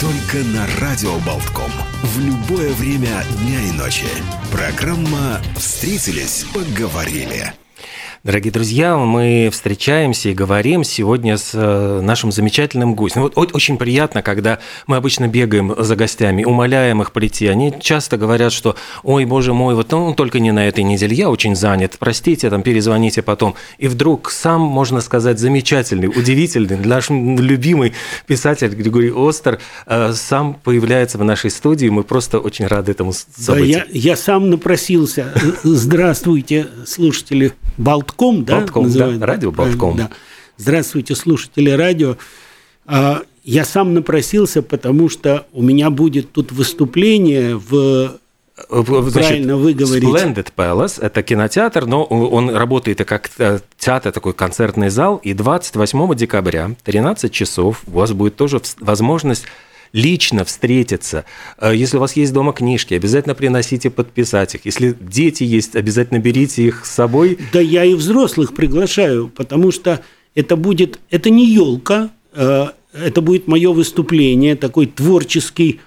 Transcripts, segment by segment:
Только на Радио Болтком. В любое время дня и ночи. Программа «Встретились, поговорили». Дорогие друзья, мы встречаемся и говорим сегодня с э, нашим замечательным гостем. Вот очень приятно, когда мы обычно бегаем за гостями, умоляем их прийти. Они часто говорят, что «Ой, боже мой, вот ну, только не на этой неделе, я очень занят, простите, там перезвоните потом». И вдруг сам, можно сказать, замечательный, удивительный, наш любимый писатель Григорий Остер э, сам появляется в нашей студии. Мы просто очень рады этому событию. Да, я, я сам напросился. Здравствуйте, слушатели Болтком, да? Болтком, да, радио Болтком. Да. Здравствуйте, слушатели радио. А, я сам напросился, потому что у меня будет тут выступление в Значит, Правильно вы говорите. Splendid Palace – это кинотеатр, но он работает как театр, такой концертный зал. И 28 декабря, 13 часов, у вас будет тоже возможность лично встретиться. Э, если у вас есть дома книжки, обязательно приносите подписать их. Если дети есть, обязательно берите их с собой. Да я и взрослых приглашаю, потому что это будет, это не елка, э, это будет мое выступление, такой творческий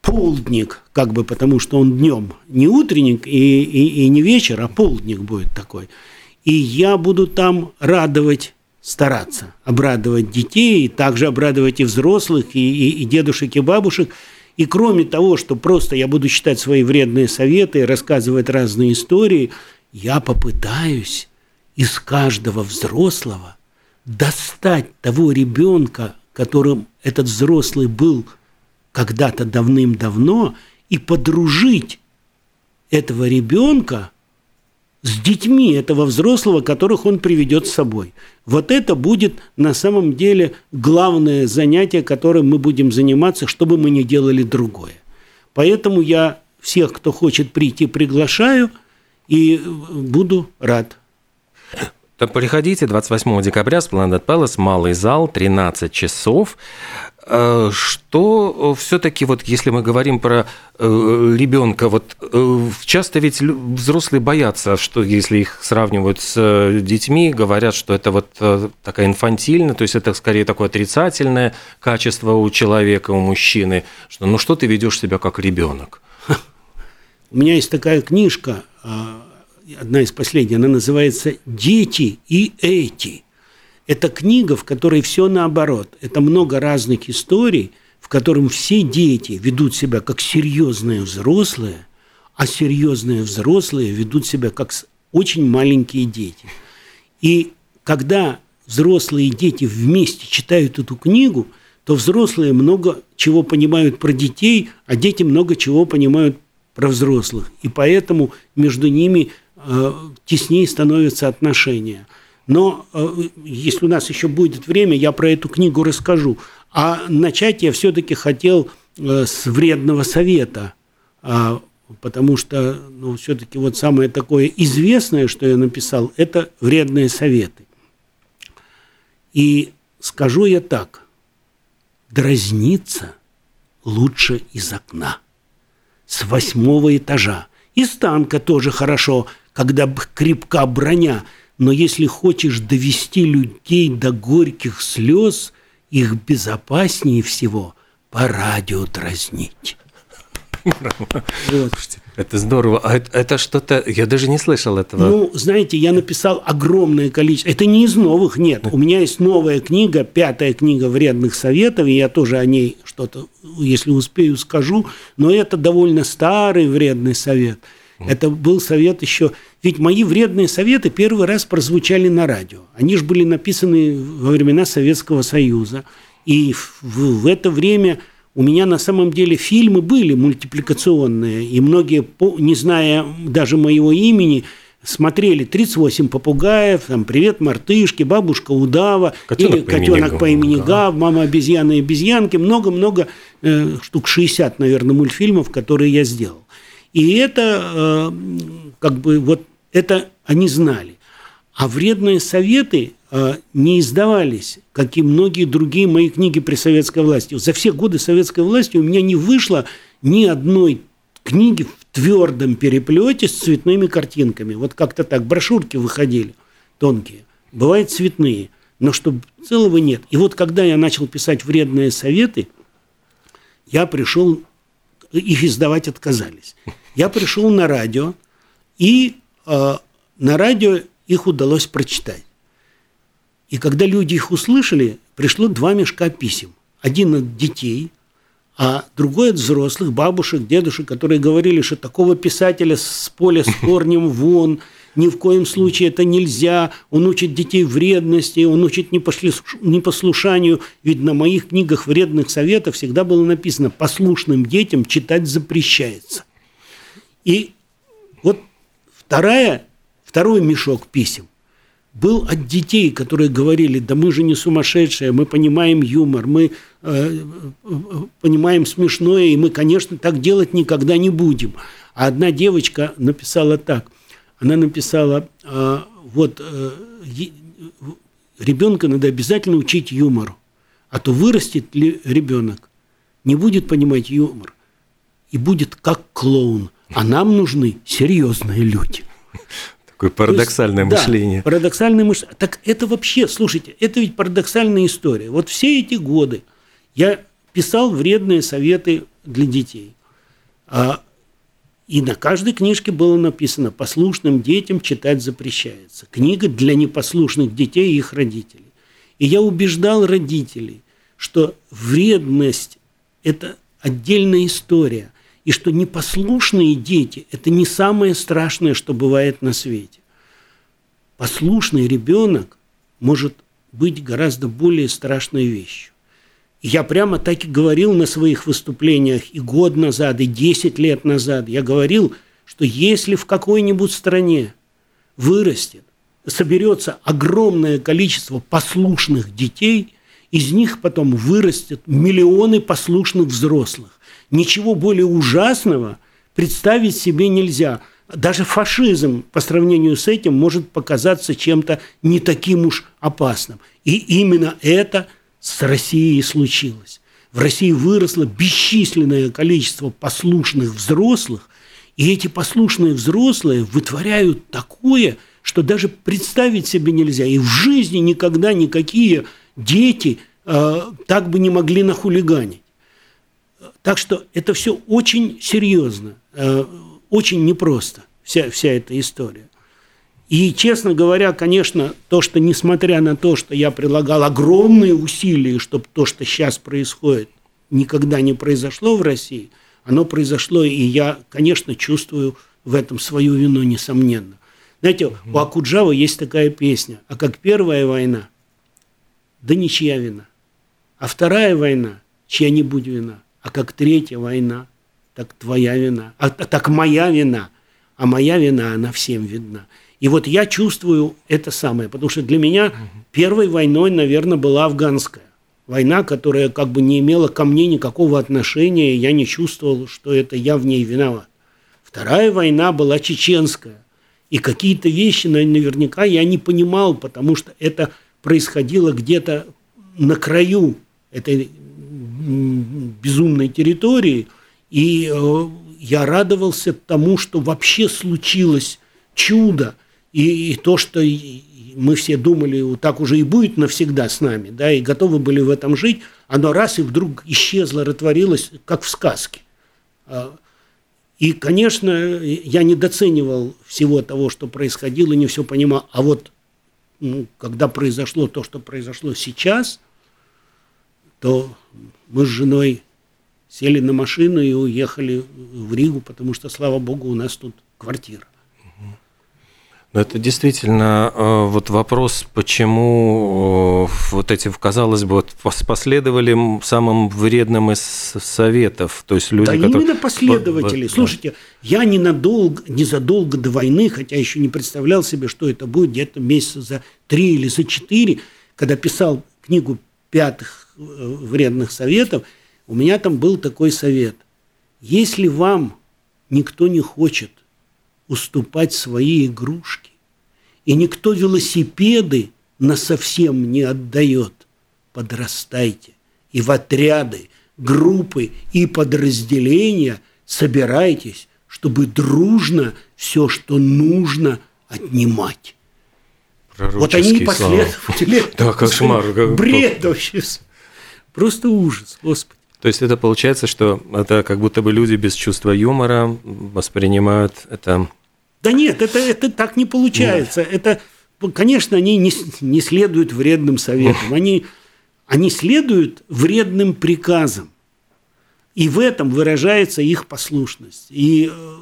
полдник, как бы потому что он днем, не утренник и, и, и не вечер, а полдник будет такой. И я буду там радовать стараться обрадовать детей, и также обрадовать и взрослых, и, и, и дедушек, и бабушек. И кроме того, что просто я буду читать свои вредные советы, рассказывать разные истории, я попытаюсь из каждого взрослого достать того ребенка, которым этот взрослый был когда-то давным-давно, и подружить этого ребенка с детьми этого взрослого, которых он приведет с собой. Вот это будет на самом деле главное занятие, которым мы будем заниматься, чтобы мы не делали другое. Поэтому я всех, кто хочет прийти, приглашаю и буду рад. Приходите 28 декабря с Planet Palace, малый зал, 13 часов. Э, что все-таки, вот если мы говорим про э, ребенка, вот э, часто ведь взрослые боятся, что если их сравнивают с детьми, говорят, что это вот такая инфантильная, то есть это скорее такое отрицательное качество у человека, у мужчины, что ну что ты ведешь себя как ребенок? У меня есть такая книжка, одна из последних, она называется «Дети и эти». Это книга, в которой все наоборот. Это много разных историй, в котором все дети ведут себя как серьезные взрослые, а серьезные взрослые ведут себя как очень маленькие дети. И когда взрослые дети вместе читают эту книгу, то взрослые много чего понимают про детей, а дети много чего понимают про взрослых. И поэтому между ними теснее становятся отношения – но э, если у нас еще будет время, я про эту книгу расскажу. А начать я все-таки хотел э, с вредного совета, а, потому что ну, все-таки вот самое такое известное, что я написал, это вредные советы. И скажу я так, дразниться лучше из окна, с восьмого этажа. Из танка тоже хорошо, когда крепка броня – но если хочешь довести людей до горьких слез, их безопаснее всего по радио дразнить. Вот. Это здорово. А это, это что-то, я даже не слышал этого. Ну, знаете, я написал огромное количество. Это не из новых, нет. У меня есть новая книга, пятая книга вредных советов, и я тоже о ней что-то, если успею, скажу. Но это довольно старый вредный совет. Это был совет еще ведь мои вредные советы первый раз прозвучали на радио. Они же были написаны во времена Советского Союза. И в, в это время у меня на самом деле фильмы были мультипликационные. И многие, не зная даже моего имени, смотрели 38 попугаев, там «Привет, мартышки», «Бабушка удава», Котенок или по имени «Котенок Гав». по имени Гав. Гав», «Мама обезьяна и обезьянки», много-много, э, штук 60, наверное, мультфильмов, которые я сделал. И это э, как бы вот это они знали. А вредные советы э, не издавались, как и многие другие мои книги при советской власти. За все годы советской власти у меня не вышло ни одной книги в твердом переплете с цветными картинками. Вот как-то так. Брошюрки выходили тонкие. Бывают цветные. Но чтобы целого нет. И вот когда я начал писать вредные советы, я пришел, их издавать отказались. Я пришел на радио, и э, на радио их удалось прочитать. И когда люди их услышали, пришло два мешка писем. Один от детей, а другой от взрослых, бабушек, дедушек, которые говорили, что такого писателя с поля с корнем вон, ни в коем случае это нельзя, он учит детей вредности, он учит непослуш- непослушанию. Ведь на моих книгах вредных советов всегда было написано «послушным детям читать запрещается». И вот вторая, второй мешок писем был от детей, которые говорили, да мы же не сумасшедшие, мы понимаем юмор, мы э, понимаем смешное, и мы, конечно, так делать никогда не будем. А одна девочка написала так, она написала, э, вот э, ребенка надо обязательно учить юмору, а то вырастет ли ребенок, не будет понимать юмор и будет как клоун, а нам нужны серьезные люди. Такое парадоксальное есть, да, мышление. парадоксальное мышление. Так это вообще, слушайте, это ведь парадоксальная история. Вот все эти годы я писал вредные советы для детей. А, и на каждой книжке было написано «Послушным детям читать запрещается». Книга для непослушных детей и их родителей. И я убеждал родителей, что вредность – это отдельная история, и что непослушные дети – это не самое страшное, что бывает на свете. Послушный ребенок может быть гораздо более страшной вещью. Я прямо так и говорил на своих выступлениях и год назад, и 10 лет назад. Я говорил, что если в какой-нибудь стране вырастет, соберется огромное количество послушных детей, из них потом вырастет миллионы послушных взрослых. Ничего более ужасного представить себе нельзя. Даже фашизм по сравнению с этим может показаться чем-то не таким уж опасным. И именно это с Россией случилось. В России выросло бесчисленное количество послушных взрослых, и эти послушные взрослые вытворяют такое, что даже представить себе нельзя. И в жизни никогда никакие дети э, так бы не могли нахулиганить. Так что это все очень серьезно, э, очень непросто, вся, вся эта история. И, честно говоря, конечно, то, что несмотря на то, что я прилагал огромные усилия, чтобы то, что сейчас происходит, никогда не произошло в России, оно произошло, и я, конечно, чувствую в этом свою вину, несомненно. Знаете, у Акуджава есть такая песня, а как первая война, да ничья вина. А вторая война, чья-нибудь вина. А как третья война, так твоя вина. А, а так моя вина. А моя вина, она всем видна. И вот я чувствую это самое, потому что для меня первой войной, наверное, была афганская. Война, которая как бы не имела ко мне никакого отношения, я не чувствовал, что это я в ней виноват. Вторая война была чеченская. И какие-то вещи наверняка я не понимал, потому что это происходило где-то на краю этой безумной территории. И э, я радовался тому, что вообще случилось чудо. И, и то, что мы все думали, так уже и будет навсегда с нами, да, и готовы были в этом жить, оно раз и вдруг исчезло, растворилось, как в сказке. А, И, конечно, я недооценивал всего того, что происходило, не все понимал. А вот ну, когда произошло то, что произошло сейчас, то мы с женой сели на машину и уехали в Ригу, потому что, слава богу, у нас тут квартира. Но это действительно э, вот вопрос, почему э, вот эти, казалось бы, вот последовали самым вредным из советов, то есть люди, да которые... именно последователи. Слушайте, я ненадолго, незадолго до войны, хотя еще не представлял себе, что это будет где-то месяца за три или за четыре, когда писал книгу пятых э, вредных советов, у меня там был такой совет. Если вам никто не хочет уступать свои игрушки. И никто велосипеды на совсем не отдает. Подрастайте и в отряды, группы и подразделения собирайтесь, чтобы дружно все, что нужно, отнимать. Вот они и последователи. Да, кошмар. Бред вообще. Просто ужас, Господи. То есть это получается, что это как будто бы люди без чувства юмора воспринимают это да нет, это, это так не получается. Нет. Это, конечно, они не, не следуют вредным советам, они, они следуют вредным приказам. И в этом выражается их послушность. И э,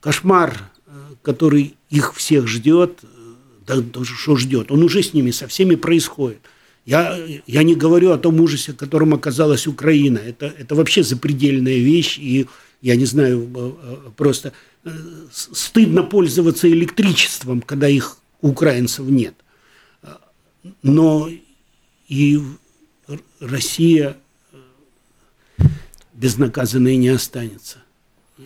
кошмар, э, который их всех ждет, э, да что ждет, он уже с ними, со всеми происходит. Я, я не говорю о том ужасе, которым оказалась Украина. Это, это вообще запредельная вещь, и я не знаю, просто стыдно пользоваться электричеством, когда их у украинцев нет. Но и Россия безнаказанной не останется.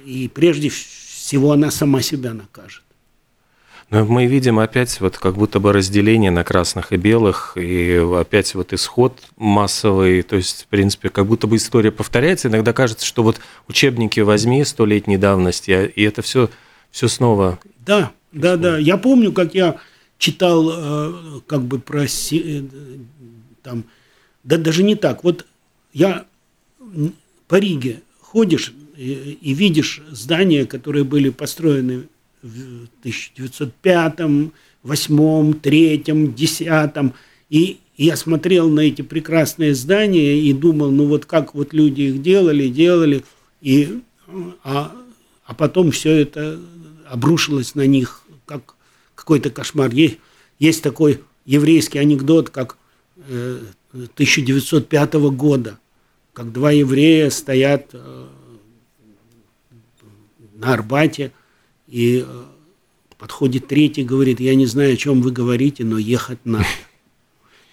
И прежде всего она сама себя накажет. Но мы видим опять вот как будто бы разделение на красных и белых, и опять вот исход массовый, то есть, в принципе, как будто бы история повторяется. Иногда кажется, что вот учебники возьми столетней давности, и это все, все снова. Да, да, да. Я помню, как я читал э, как бы про э, там, да даже не так. Вот я по Риге ходишь и, и видишь здания, которые были построены в 1905, 8, 3, 10. И я смотрел на эти прекрасные здания и думал, ну вот как вот люди их делали, делали, и, а, а потом все это обрушилось на них, как какой-то кошмар. Есть, есть такой еврейский анекдот, как э, 1905 года, как два еврея стоят э, на Арбате – и э, подходит третий, говорит, я не знаю, о чем вы говорите, но ехать надо.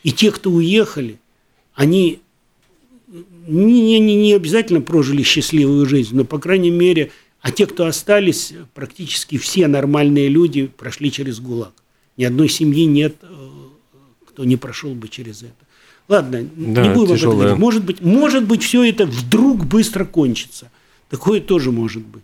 И те, кто уехали, они не, не, не обязательно прожили счастливую жизнь, но, по крайней мере, а те, кто остались, практически все нормальные люди прошли через ГУЛАГ. Ни одной семьи нет, э, кто не прошел бы через это. Ладно, да, не будем об этом говорить. Может быть, может быть, все это вдруг быстро кончится. Такое тоже может быть.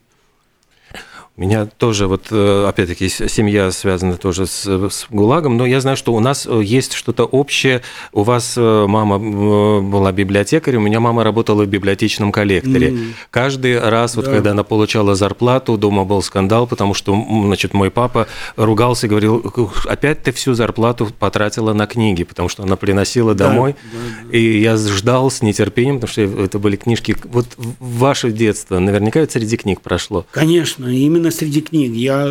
Меня тоже, вот, э, опять-таки, семья связана тоже с, с ГУЛАГом, но я знаю, что у нас э, есть что-то общее. У вас э, мама была библиотекарем, у меня мама работала в библиотечном коллекторе. Mm. Каждый раз, да. вот, когда она получала зарплату, дома был скандал, потому что, значит, мой папа ругался и говорил, опять ты всю зарплату потратила на книги, потому что она приносила да, домой. Да, да. И я ждал с нетерпением, потому что это были книжки. Вот ваше детство наверняка это среди книг прошло. Конечно, именно именно среди книг. Я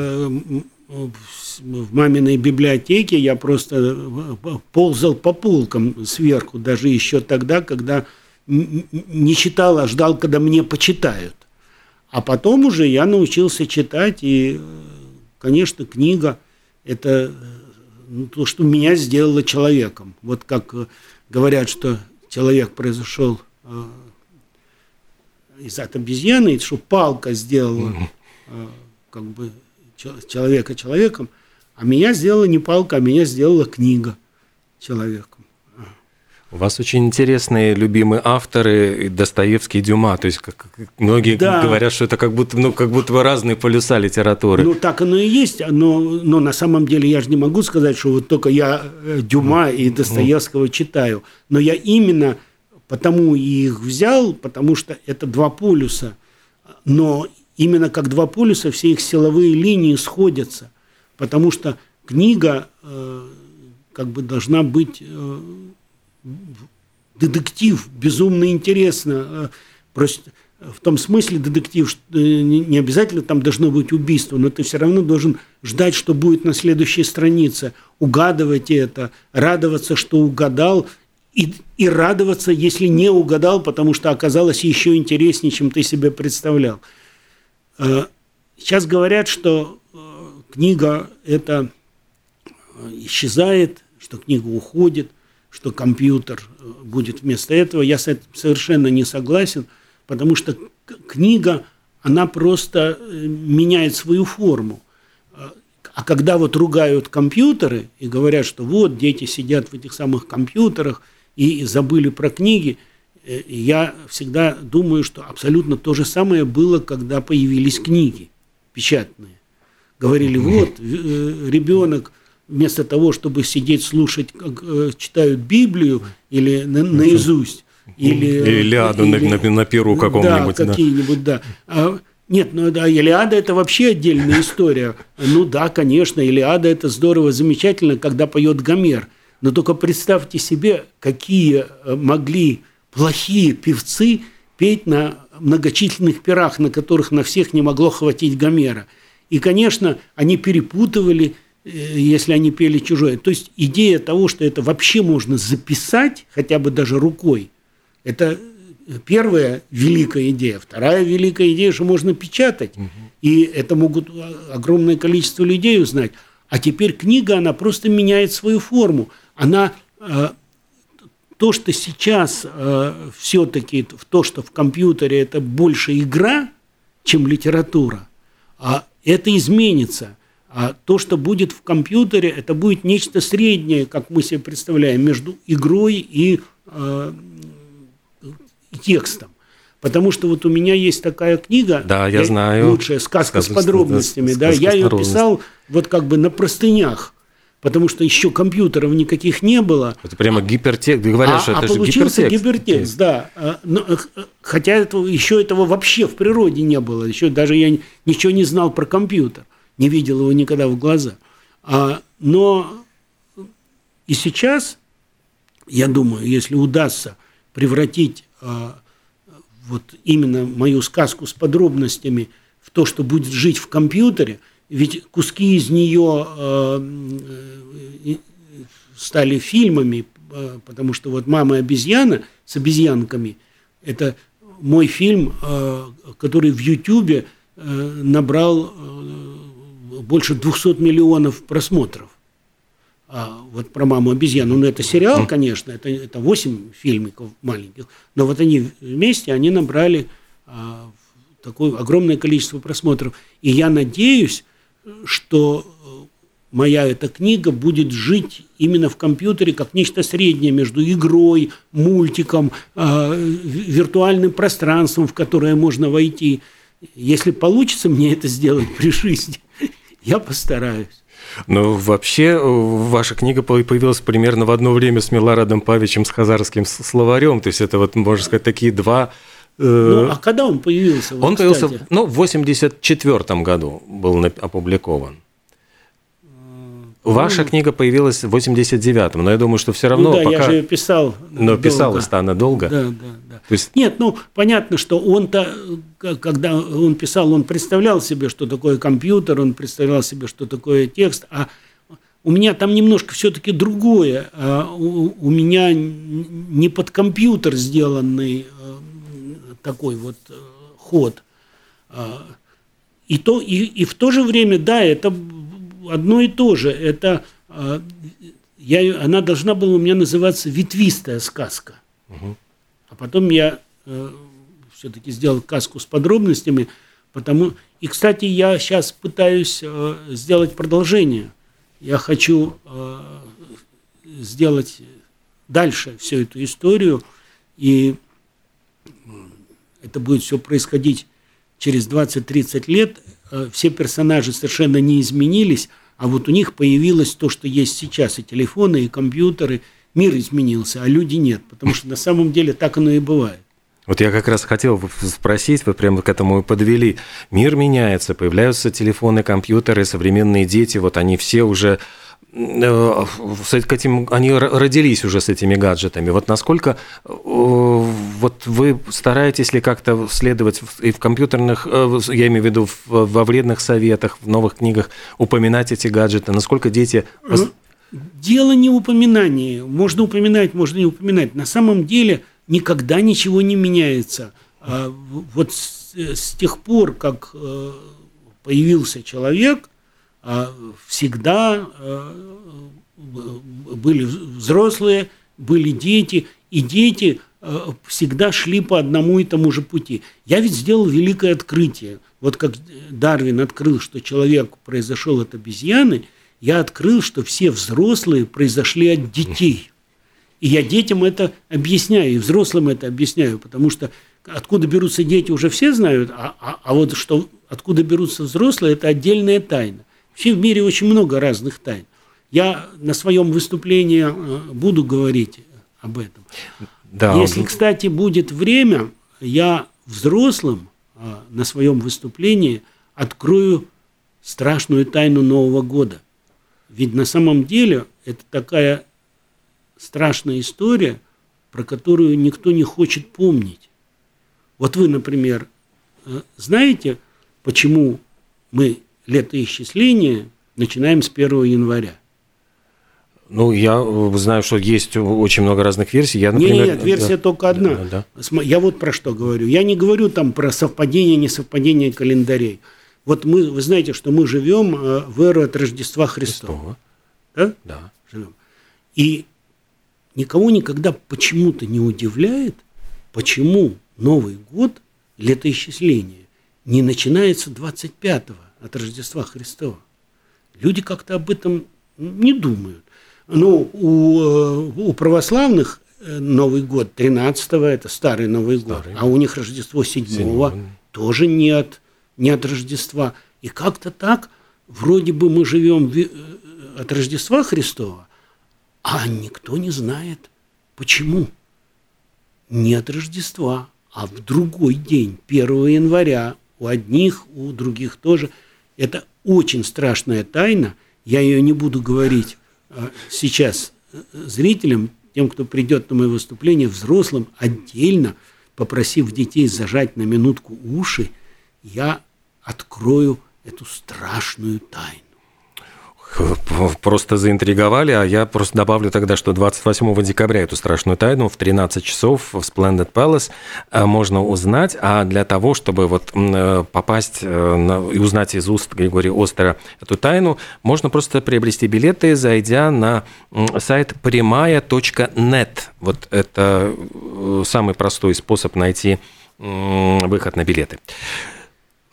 в маминой библиотеке я просто э, ползал по полкам сверху, даже еще тогда, когда не читал, а ждал, когда мне почитают. А потом уже я научился читать, и, конечно, книга – это ну, то, что меня сделало человеком. Вот как э, говорят, что человек произошел э, из от обезьяны, что палка сделала как бы человека человеком, а меня сделала не палка, а меня сделала книга человеком. У вас очень интересные любимые авторы Достоевский и Дюма, то есть как, многие да. говорят, что это как будто, ну, как будто бы разные полюса литературы. Ну, так оно и есть, но, но на самом деле я же не могу сказать, что вот только я э, Дюма и Достоевского читаю, но я именно потому и их взял, потому что это два полюса, но именно как два полюса все их силовые линии сходятся, потому что книга э, как бы должна быть э, детектив, безумно интересно. Э, просто в том смысле детектив, что э, не обязательно там должно быть убийство, но ты все равно должен ждать, что будет на следующей странице, угадывать это, радоваться, что угадал, и, и радоваться, если не угадал, потому что оказалось еще интереснее, чем ты себе представлял. Э, сейчас говорят, что э, книга это исчезает, что книга уходит, что компьютер будет вместо этого. Я с этим совершенно не согласен – потому что книга, она просто э, меняет свою форму. А когда вот ругают компьютеры и говорят, что вот дети сидят в этих самых компьютерах и забыли про книги, э, я всегда думаю, что абсолютно то же самое было, когда появились книги печатные. Говорили, вот, э, ребенок вместо того, чтобы сидеть слушать, как читают Библию или наизусть, или, Илиаду или, на, на, на Перу каком-нибудь. Да, какие-нибудь, да. А, нет, ну да, Илиада – это вообще отдельная история. Ну да, конечно, Илиада – это здорово, замечательно, когда поет Гомер. Но только представьте себе, какие э, могли плохие певцы петь на многочисленных пирах, на которых на всех не могло хватить Гомера. И, конечно, они перепутывали, э, если они пели чужое. То есть идея того, что это вообще можно записать, хотя бы даже рукой, это первая великая идея. Вторая великая идея, что можно печатать. Угу. И это могут огромное количество людей узнать. А теперь книга, она просто меняет свою форму. Она э, то, что сейчас э, все-таки в то, что в компьютере это больше игра, чем литература, а это изменится. А то, что будет в компьютере, это будет нечто среднее, как мы себе представляем, между игрой и э, текстом. Потому что вот у меня есть такая книга, да, я, знаю. лучшая сказка, сказка с подробностями, да, сказка я ее писал вот как бы на простынях, потому что еще компьютеров никаких не было. Это прямо гипертекст, говорят, а, что это а получился гипертекст. гипертекст, да. А, но, э, хотя этого, еще этого вообще в природе не было, еще даже я ничего не знал про компьютер, не видел его никогда в глаза. А, но и сейчас, я думаю, если удастся превратить а, вот именно мою сказку с подробностями в то, что будет жить в компьютере, ведь куски из нее а, стали фильмами, а, потому что вот «Мама обезьяна» с обезьянками – это мой фильм, который в Ютьюбе набрал больше 200 миллионов просмотров а, вот про маму обезьяну, ну это сериал, конечно, это, это 8 фильмиков маленьких, но вот они вместе, они набрали такое огромное количество просмотров. И я надеюсь, что э, моя эта книга будет жить именно в компьютере как нечто среднее между игрой, мультиком, э, виртуальным пространством, в которое можно войти. Если получится мне это сделать при жизни, я постараюсь. Ну, вообще, ваша книга появилась примерно в одно время с Милорадом Павичем, с хазарским словарем. То есть это, вот, можно сказать, такие два э, ну, а когда он появился? Он кстати? появился, ну, в 84 году был опубликован. Ваша книга появилась в 89-м, но я думаю, что все равно ну, да, пока... я же писал Но писалась-то она долго. Да, да, да. То есть... Нет, ну, понятно, что он-то, когда он писал, он представлял себе, что такое компьютер, он представлял себе, что такое текст, а у меня там немножко все-таки другое. А у, меня не под компьютер сделанный э, такой вот э, ход. А, и, то, и, и в то же время, да, это одно и то же. Это а, я, она должна была у меня называться ветвистая сказка. Угу. А потом я э, все-таки сделал сказку с подробностями, потому и, кстати, я сейчас пытаюсь э, сделать продолжение. Я хочу сделать дальше всю эту историю, и это будет все происходить через 20-30 лет. Э, все персонажи совершенно не изменились, а вот у них появилось то, что есть сейчас, и телефоны, и компьютеры. Мир изменился, а люди нет, потому что на самом деле так оно и бывает. Вот я как раз хотел спросить, вы прямо к этому и подвели. Мир меняется, появляются телефоны, компьютеры, современные дети, вот они все уже с этим, они родились уже с этими гаджетами. Вот насколько э, вот вы стараетесь ли как-то следовать и в компьютерных, э, я имею в виду во вредных советах, в новых книгах упоминать эти гаджеты? Насколько дети... Дело не в упоминании. Можно упоминать, можно не упоминать. На самом деле никогда ничего не меняется. А вот с, с тех пор, как появился человек, всегда э, были взрослые, были дети, и дети э, всегда шли по одному и тому же пути. Я ведь сделал великое открытие. Вот как Дарвин открыл, что человек произошел от обезьяны, я открыл, что все взрослые произошли от детей. И я детям это объясняю, и взрослым это объясняю, потому что откуда берутся дети, уже все знают, а, а, а вот что откуда берутся взрослые, это отдельная тайна. Вообще в мире очень много разных тайн. Я на своем выступлении э, буду говорить об этом. Да. Если, кстати, будет время, я взрослым э, на своем выступлении открою страшную тайну Нового года. Ведь на самом деле это такая страшная история, про которую никто не хочет помнить. Вот вы, например, э, знаете, почему мы летоисчисление начинаем с 1 января. Ну, я э, знаю, что есть очень много разных версий. Я, например, нет, нет, версия да, только одна. Да, да. Я вот про что говорю. Я не говорю там про совпадение, несовпадение календарей. Вот мы, вы знаете, что мы живем э, в эру от Рождества Христова. Да? Да. Живем. И никого никогда почему-то не удивляет, почему Новый год, летоисчисление, не начинается 25-го от Рождества Христова. Люди как-то об этом не думают. Ну, у, э, у православных э, Новый год 13-го, это старый Новый старый. год, а у них Рождество 7-го тоже нет, не от Рождества. И как-то так, вроде бы мы живем э, от Рождества Христова, а никто не знает, почему. Не от Рождества, а в другой день, 1 января, у одних, у других тоже – это очень страшная тайна. Я ее не буду говорить а, сейчас э, зрителям, тем, кто придет на мое выступление, взрослым отдельно, попросив детей зажать на минутку уши, я открою эту страшную тайну просто заинтриговали, а я просто добавлю тогда, что 28 декабря эту страшную тайну в 13 часов в Splendid Palace э, можно узнать, а для того, чтобы вот э, попасть э, и узнать из уст Григория Остера эту тайну, можно просто приобрести билеты, зайдя на сайт прямая.нет. Вот это самый простой способ найти выход на билеты.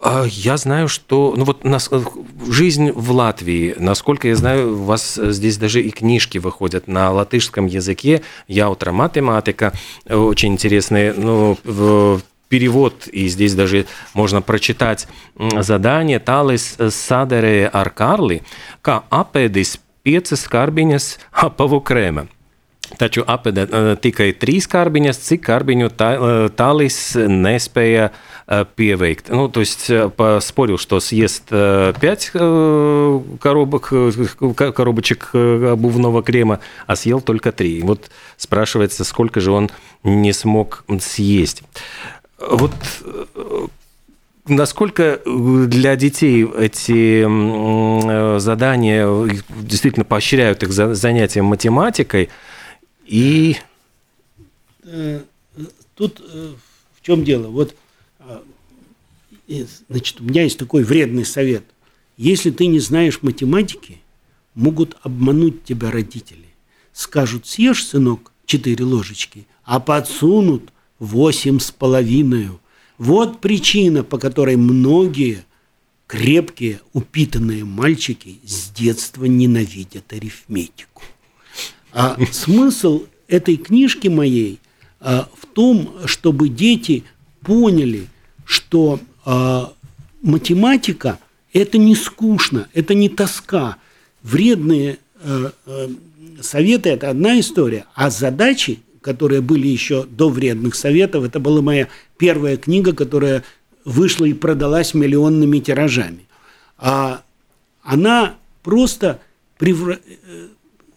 А, я знаю, что ну вот нас, э, жизнь в Латвии, насколько я знаю, у вас здесь даже и книжки выходят на латышском языке. Яутра математика, очень интересные, ну, перевод, и здесь даже можно прочитать задание «Талис садере аркарли, kā apēdis piecas karbiņas apavu krēma». Taču apēda tikai trīs karbiņas, cik karbiņu tālis nespēja Э, певейк. Ну, то есть э, поспорил, что съест 5 э, коробок, коробочек обувного крема, а съел только 3. Вот спрашивается, сколько же он не смог съесть. Вот насколько для детей эти задания действительно поощряют их занятием математикой и тут в чем дело? Вот значит, у меня есть такой вредный совет. Если ты не знаешь математики, могут обмануть тебя родители. Скажут, съешь, сынок, четыре ложечки, а подсунут восемь с половиной. Вот причина, по которой многие крепкие, упитанные мальчики с детства ненавидят арифметику. А смысл этой книжки моей а, в том, чтобы дети поняли, что а, математика – это не скучно, это не тоска. Вредные э, э, советы – это одна история, а задачи, которые были еще до вредных советов, это была моя первая книга, которая вышла и продалась миллионными тиражами. А она просто превра...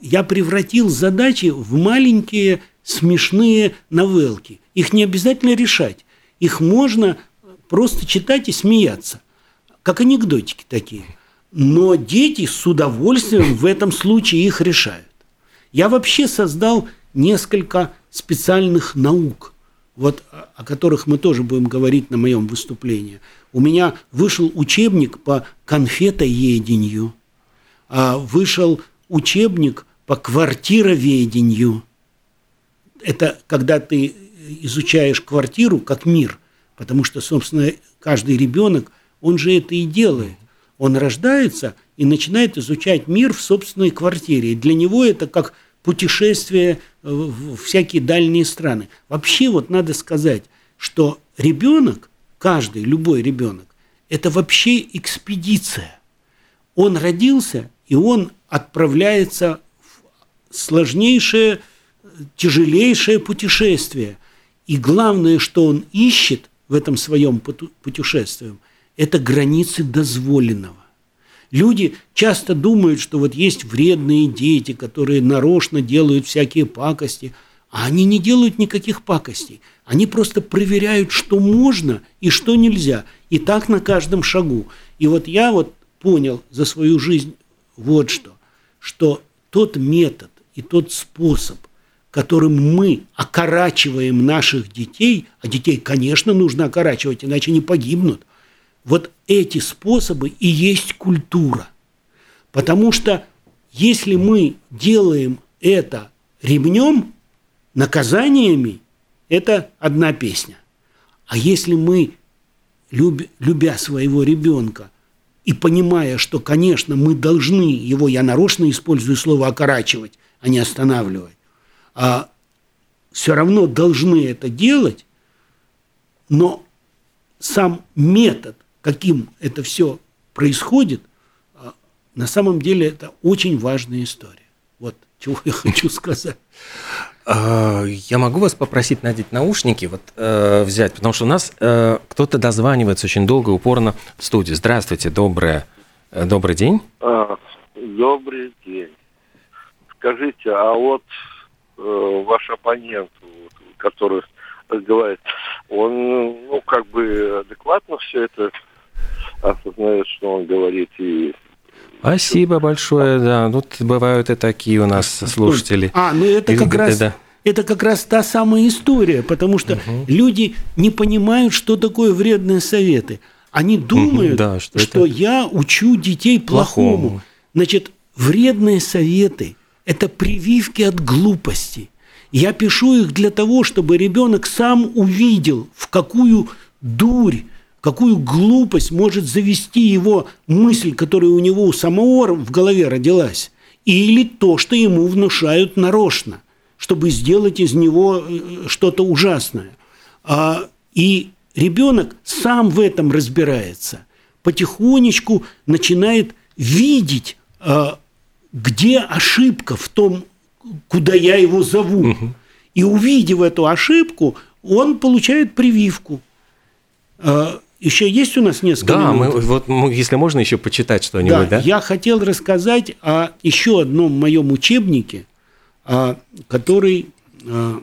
Я превратил задачи в маленькие смешные новелки. Их не обязательно решать. Их можно просто читать и смеяться. Как анекдотики такие. Но дети с удовольствием в этом случае их решают. Я вообще создал несколько специальных наук, вот, о которых мы тоже будем говорить на моем выступлении. У меня вышел учебник по конфетоедению, а вышел учебник по квартироведению. Это когда ты изучаешь квартиру как мир, потому что, собственно, каждый ребенок, он же это и делает. Он рождается и начинает изучать мир в собственной квартире. И для него это как путешествие в всякие дальние страны. Вообще вот надо сказать, что ребенок, каждый, любой ребенок, это вообще экспедиция. Он родился, и он отправляется сложнейшее, тяжелейшее путешествие. И главное, что он ищет в этом своем путешествии, это границы дозволенного. Люди часто думают, что вот есть вредные дети, которые нарочно делают всякие пакости, а они не делают никаких пакостей. Они просто проверяют, что можно и что нельзя. И так на каждом шагу. И вот я вот понял за свою жизнь вот что, что тот метод, и тот способ, которым мы окорачиваем наших детей, а детей, конечно, нужно окорачивать, иначе они погибнут, вот эти способы и есть культура. Потому что если мы делаем это ремнем, наказаниями, это одна песня. А если мы, любя своего ребенка и понимая, что, конечно, мы должны его, я нарочно использую слово «окорачивать», а не останавливать. А все равно должны это делать, но сам метод, каким это все происходит, а, на самом деле это очень важная история. Вот чего я хочу сказать. А, я могу вас попросить надеть наушники, вот э, взять, потому что у нас э, кто-то дозванивается очень долго, упорно в студию. Здравствуйте, доброе, э, добрый день. А, добрый день. Скажите, а вот э, ваш оппонент, который говорит, он, ну, как бы адекватно все это осознает, что он говорит, и Спасибо большое, да. Тут бывают и такие у нас слушатели. А, ну это как раз... Да. Это как раз та самая история, потому что угу. люди не понимают, что такое вредные советы. Они думают, да, что, что я учу детей плохому. плохому. Значит, вредные советы – это прививки от глупости. Я пишу их для того, чтобы ребенок сам увидел, в какую дурь, какую глупость может завести его мысль, которая у него у самого в голове родилась, или то, что ему внушают нарочно, чтобы сделать из него э, что-то ужасное. А, и ребенок сам в этом разбирается, потихонечку начинает видеть а, где ошибка в том, куда я его зову. Угу. И увидев эту ошибку, он получает прививку. А, еще есть у нас несколько да, минут? мы, вот, если можно еще почитать что-нибудь, да, да? Я хотел рассказать о еще одном моем учебнике, а, который а,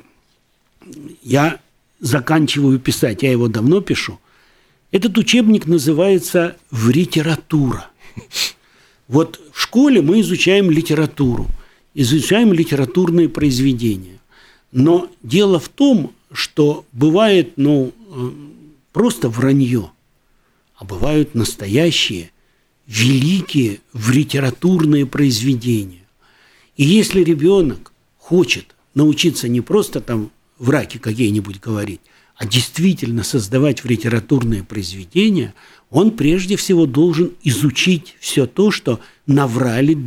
я заканчиваю писать, я его давно пишу. Этот учебник называется «В литература». Вот в школе мы изучаем литературу, изучаем литературные произведения. Но дело в том, что бывает, ну, э, просто вранье, а бывают настоящие, великие в литературные произведения. И если ребенок хочет научиться не просто там враки какие-нибудь говорить, а действительно создавать в литературные произведения, он прежде всего должен изучить все то, что наврали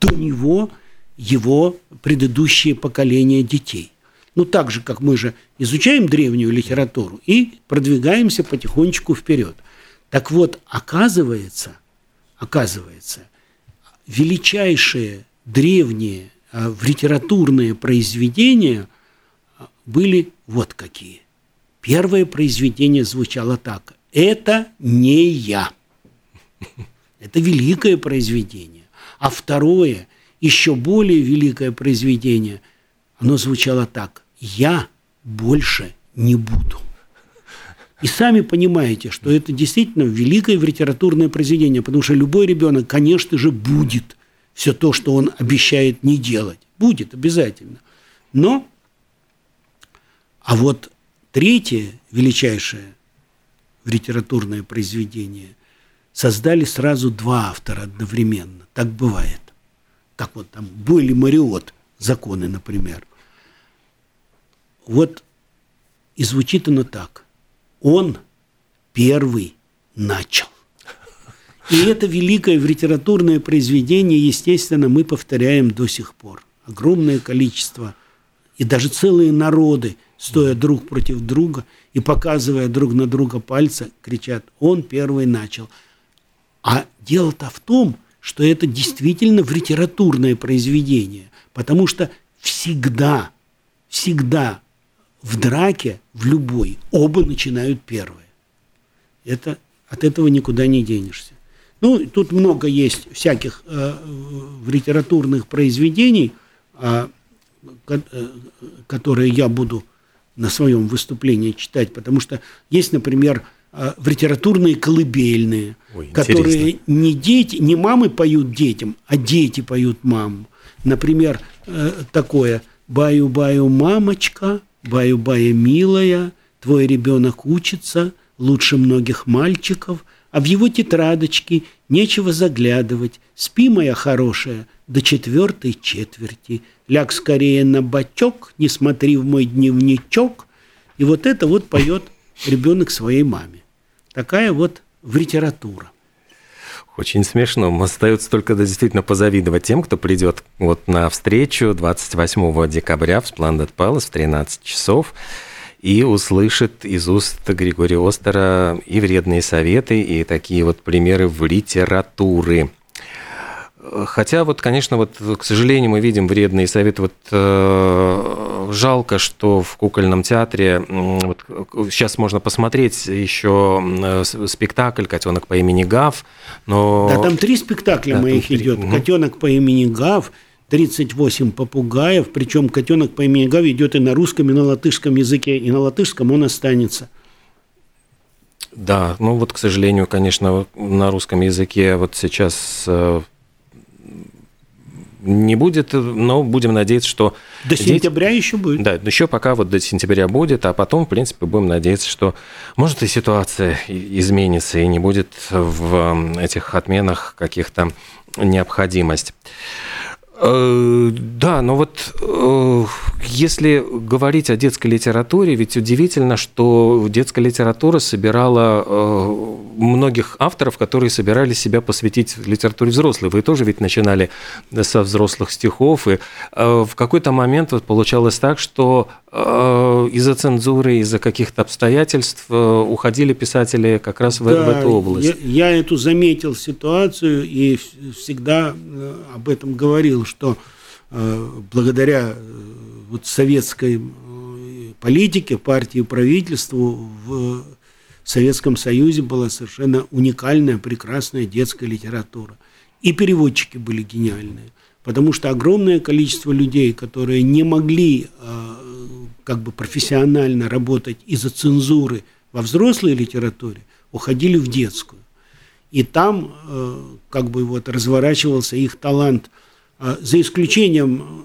до него его предыдущие поколения детей. Ну, так же, как мы же изучаем древнюю литературу и продвигаемся потихонечку вперед. Так вот, оказывается, оказывается, величайшие древние а, в литературные произведения а, были вот какие. Первое произведение звучало так. Это не я. Это великое произведение. А второе, еще более великое произведение, оно звучало так. «Я больше не буду». И сами понимаете, что это действительно великое литературное произведение, потому что любой ребенок, конечно же, будет все то, что он обещает не делать. Будет обязательно. Но, а вот третье величайшее литературное произведение создали сразу два автора одновременно. Так бывает. Как вот там Бойли Мариот, законы, например. Вот и звучит оно так. Он первый начал. И это великое литературное произведение, естественно, мы повторяем до сих пор. Огромное количество, и даже целые народы, стоя друг против друга и показывая друг на друга пальцы, кричат «Он первый начал». А дело-то в том, что это действительно в литературное произведение, потому что всегда, всегда в драке, в любой, оба начинают первые. Это, от этого никуда не денешься. Ну, тут много есть всяких э, литературных произведений, э, которые я буду на своем выступлении читать, потому что есть, например, э, литературные колыбельные, Ой, которые не дети, не мамы поют детям, а дети поют мамам. Например, э, такое «Баю-баю, мамочка, Баю-бая, милая, твой ребенок учится лучше многих мальчиков, а в его тетрадочке нечего заглядывать. Спи, моя хорошая, до четвертой четверти. Ляг скорее на бочок, не смотри в мой дневничок. И вот это вот поет ребенок своей маме. Такая вот в литература. Очень смешно. Остается только действительно позавидовать тем, кто придет вот на встречу 28 декабря в Splendid Palace в 13 часов и услышит из уст Григория Остера и вредные советы, и такие вот примеры в литературе. Хотя вот, конечно, вот, к сожалению, мы видим вредные советы. Вот э, жалко, что в кукольном театре вот, сейчас можно посмотреть еще спектакль "Котенок по имени Гав", но да, там три спектакля да, моих идет: угу. "Котенок по имени Гав", 38 попугаев, причем котенок по имени Гав идет и на русском, и на латышском языке, и на латышском он останется. Да, ну вот, к сожалению, конечно, на русском языке вот сейчас э, не будет, но будем надеяться, что... До сентября дети... еще будет. Да, еще пока вот до сентября будет, а потом, в принципе, будем надеяться, что, может, и ситуация изменится, и не будет в этих отменах каких-то необходимость. Э, да, но вот э, если говорить о детской литературе, ведь удивительно, что детская литература собирала э, многих авторов, которые собирались себя посвятить литературе взрослой. Вы тоже ведь начинали со взрослых стихов, и в какой-то момент вот получалось так, что из-за цензуры, из-за каких-то обстоятельств уходили писатели как раз в, да, в эту область. Я, я эту заметил ситуацию и всегда об этом говорил, что э, благодаря э, вот советской э, политике, партии правительству в Советском Союзе была совершенно уникальная, прекрасная детская литература. И переводчики были гениальные, потому что огромное количество людей, которые не могли как бы профессионально работать из-за цензуры во взрослой литературе, уходили в детскую. И там как бы вот разворачивался их талант – за исключением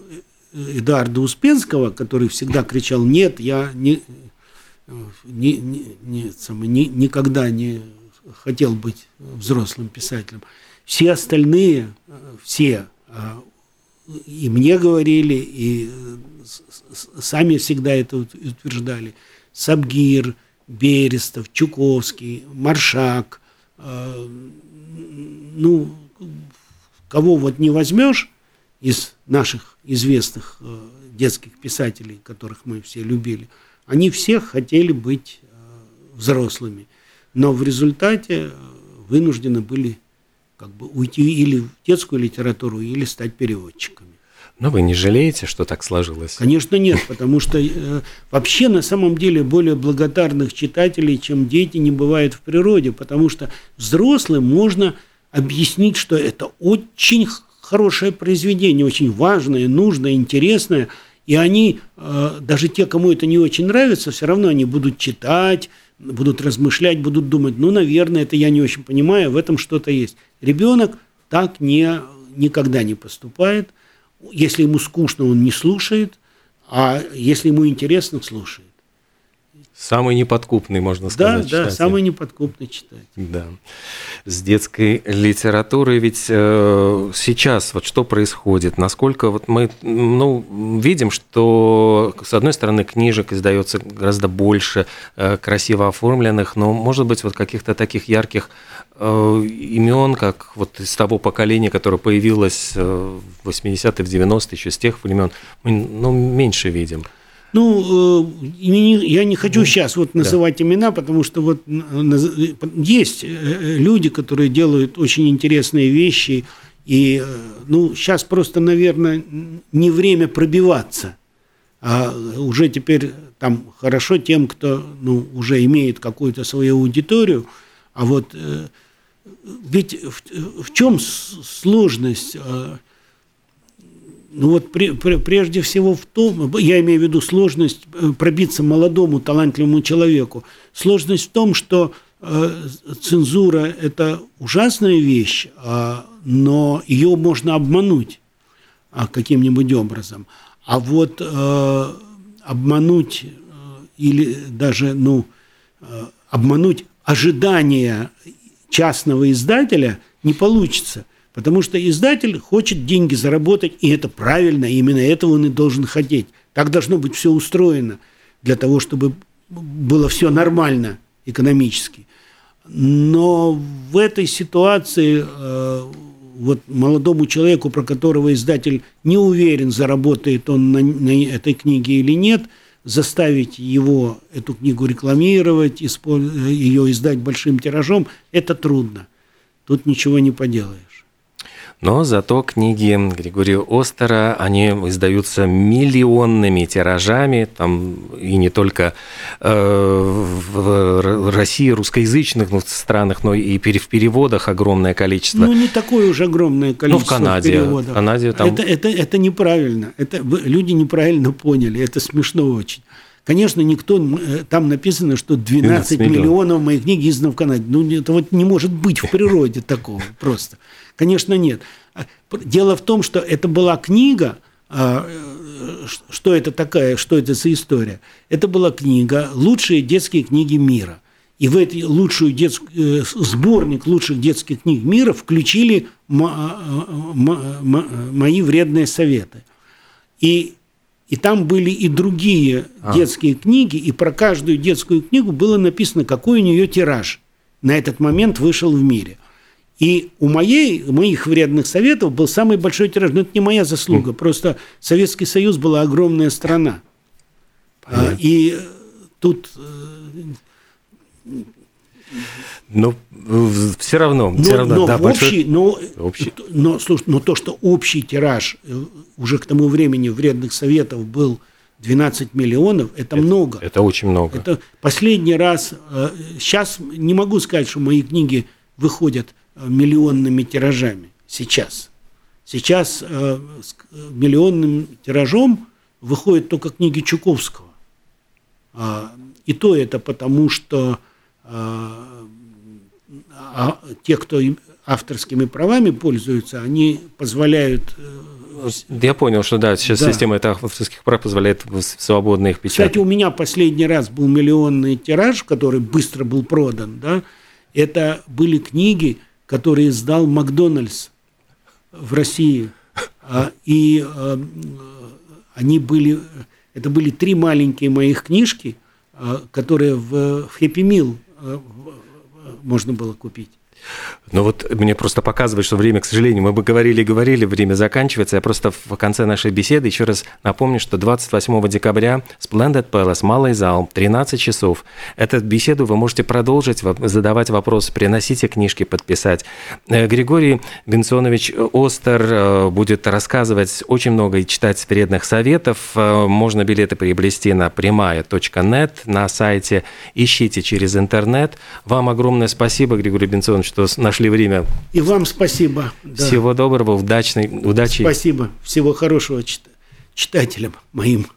э, Эдуарда Успенского, который всегда кричал «нет, я не, не, не, не, самый, не, никогда не хотел быть взрослым писателем». Все остальные, э, все, а, и мне говорили, и э, сами всегда это утверждали, Сабгир, Берестов, Чуковский, Маршак, ну, кого вот не возьмешь, из наших известных э, детских писателей, которых мы все любили, они все хотели быть э, взрослыми, но в результате э, вынуждены были как бы уйти или в детскую литературу, или стать переводчиками. Но вы не жалеете, что так сложилось? Конечно, нет, потому что э, вообще на самом деле более благодарных читателей, чем дети, не бывает в природе, потому что взрослым можно объяснить, что это очень хорошее произведение, очень важное, нужное, интересное. И они, э, даже те, кому это не очень нравится, все равно они будут читать, будут размышлять, будут думать, ну, наверное, это я не очень понимаю, в этом что-то есть. Ребенок так не, никогда не поступает. Если ему скучно, он не слушает, а если ему интересно, слушает. Самый неподкупный, можно сказать. Да, читатель. да, самый неподкупный читатель. Да. С детской литературой ведь э, сейчас вот что происходит? Насколько вот мы ну, видим, что с одной стороны книжек издается гораздо больше э, красиво оформленных, но может быть вот каких-то таких ярких э, имен, как вот из того поколения, которое появилось э, в 80-е, в 90-е, еще с тех времен, мы ну, меньше видим. Ну, э, я не хочу сейчас вот называть да. имена, потому что вот есть э, люди, которые делают очень интересные вещи, и э, ну, сейчас просто, наверное, не время пробиваться, а уже теперь там хорошо тем, кто ну, уже имеет какую-то свою аудиторию, а вот ведь в, в чем сложность? Ну вот прежде всего в том, я имею в виду сложность э, пробиться молодому талантливому человеку. Сложность в том, что э, цензура – это ужасная вещь, э, но ее можно обмануть э, каким-нибудь образом. А вот э, обмануть или даже ну, обмануть ожидания частного издателя не получится. Потому что издатель хочет деньги заработать, и это правильно, именно этого он и должен хотеть. Так должно быть все устроено для того, чтобы было все нормально экономически. Но в этой ситуации э, вот молодому человеку, про которого издатель не уверен, заработает он на, на этой книге или нет, заставить его эту книгу рекламировать, ее издать большим тиражом, это трудно. Тут ничего не поделаешь. Но зато книги Григория Остера, они издаются миллионными тиражами, там и не только э, в России, русскоязычных ну, странах, но и в переводах огромное количество. Ну, не такое уж огромное количество ну, в Канаде, переводов. Канаде там... это, это, это неправильно. Это, люди неправильно поняли. Это смешно очень. Конечно, никто, э, там написано, что 12, 12 миллионов. миллионов моих книг издано в Канаде. Ну, это вот не может быть в природе такого просто. Конечно, нет. А, дело в том, что это была книга, а, э, что это такая, что это за история? Это была книга «Лучшие детские книги мира». И в эти лучшую детскую, э, сборник лучших детских книг мира включили мои вредные советы. И и там были и другие а. детские книги, и про каждую детскую книгу было написано, какой у нее тираж на этот момент вышел в мире. И у моей, моих вредных советов был самый большой тираж. Но это не моя заслуга, просто Советский Союз была огромная страна. А, и тут э, но все равно, но, все равно, но да, общий, но, общий. Но, слушай, но то, что общий тираж э, уже к тому времени вредных советов был 12 миллионов, это, это много. Это очень много. Это последний раз, сейчас э, не могу сказать, что мои книги выходят э, миллионными тиражами. Сейчас. Сейчас с миллионным тиражом выходят только книги Чуковского. А, и то это потому, что а те, кто авторскими правами пользуются, они позволяют э, я понял, что да, сейчас да. система это авторских прав позволяет свободно их печатать. Кстати, у меня последний раз был миллионный тираж, который быстро был продан, да, это были книги, которые издал Макдональдс в России. А, и э, они были, это были три маленькие моих книжки, э, которые в Happy Meal можно было купить. Ну вот мне просто показывает, что время, к сожалению, мы бы говорили и говорили, время заканчивается. Я просто в конце нашей беседы еще раз напомню, что 28 декабря Splendid Palace, Малый зал, 13 часов. Эту беседу вы можете продолжить, задавать вопросы, приносите книжки, подписать. Э, Григорий Бенсонович Остер э, будет рассказывать очень много и читать вредных советов. Э, можно билеты приобрести на прямая.нет на сайте. Ищите через интернет. Вам огромное спасибо, Григорий Бенсонович, что нашли время. И вам спасибо. Да. Всего доброго, удачной, удачи. Спасибо. Всего хорошего читателям моим.